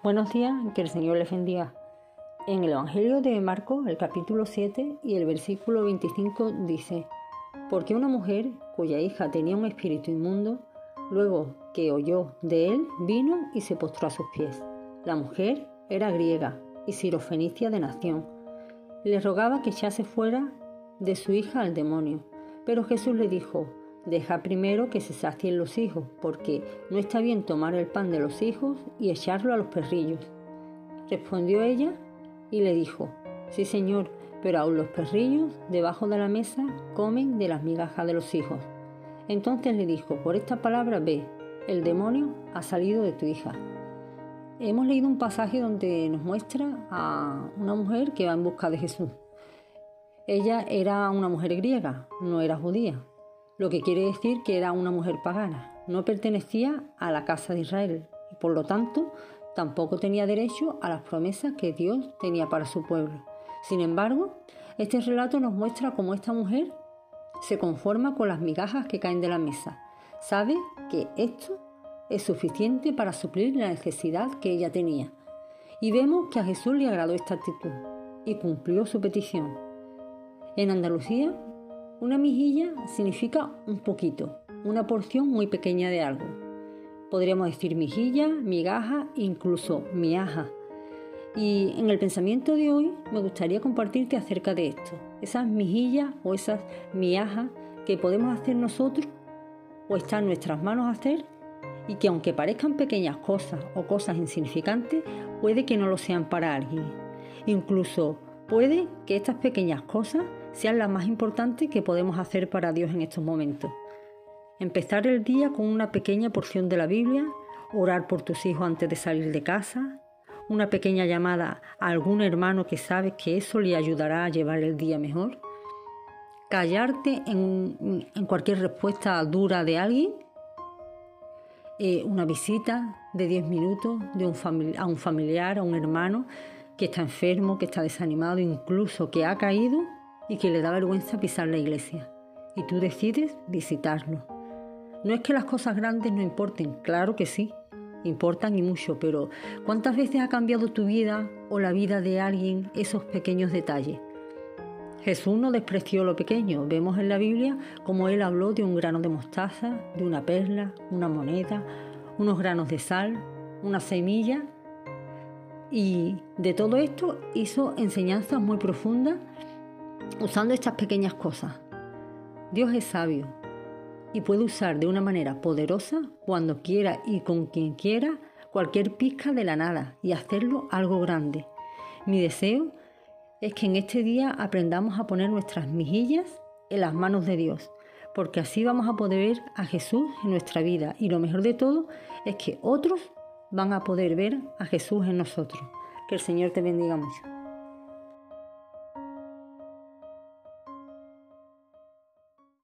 Buenos días, que el Señor les bendiga. En el Evangelio de Marcos, el capítulo 7 y el versículo 25 dice, porque una mujer cuya hija tenía un espíritu inmundo, luego que oyó de él, vino y se postró a sus pies. La mujer era griega y sirofenicia de nación. Le rogaba que echase fuera de su hija al demonio, pero Jesús le dijo, Deja primero que se sacien los hijos, porque no está bien tomar el pan de los hijos y echarlo a los perrillos. Respondió ella y le dijo, Sí, señor, pero aún los perrillos debajo de la mesa comen de las migajas de los hijos. Entonces le dijo, por esta palabra ve, el demonio ha salido de tu hija. Hemos leído un pasaje donde nos muestra a una mujer que va en busca de Jesús. Ella era una mujer griega, no era judía lo que quiere decir que era una mujer pagana, no pertenecía a la casa de Israel y por lo tanto tampoco tenía derecho a las promesas que Dios tenía para su pueblo. Sin embargo, este relato nos muestra cómo esta mujer se conforma con las migajas que caen de la mesa. Sabe que esto es suficiente para suplir la necesidad que ella tenía. Y vemos que a Jesús le agradó esta actitud y cumplió su petición. En Andalucía una mejilla significa un poquito, una porción muy pequeña de algo. Podríamos decir mejilla, migaja, incluso miaja. Y en el pensamiento de hoy me gustaría compartirte acerca de esto, esas mejillas o esas miajas que podemos hacer nosotros o está en nuestras manos hacer y que aunque parezcan pequeñas cosas o cosas insignificantes, puede que no lo sean para alguien. Incluso puede que estas pequeñas cosas sean las más importantes que podemos hacer para Dios en estos momentos. Empezar el día con una pequeña porción de la Biblia, orar por tus hijos antes de salir de casa, una pequeña llamada a algún hermano que sabes que eso le ayudará a llevar el día mejor, callarte en, cualquier respuesta dura de alguien, eh, una visita de 10 minutos a un familiar, a un hermano que está enfermo, que está desanimado, incluso que ha caído y que le da vergüenza pisar la iglesia. Y tú decides visitarlo. No es que las cosas grandes no importen, claro que sí, importan y mucho, pero ¿cuántas veces ha cambiado tu vida o la vida de alguien esos pequeños detalles? Jesús no despreció lo pequeño. Vemos en la Biblia cómo él habló de un grano de mostaza, de una perla, una moneda, unos granos de sal, una semilla. Y de todo esto hizo enseñanzas muy profundas usando estas pequeñas cosas. Dios es sabio y puede usar de una manera poderosa cuando quiera y con quien quiera cualquier pizca de la nada y hacerlo algo grande. Mi deseo es que en este día aprendamos a poner nuestras mejillas en las manos de Dios, porque así vamos a poder ver a Jesús en nuestra vida y lo mejor de todo es que otros van a poder ver a Jesús en nosotros. Que el Señor te bendiga mucho.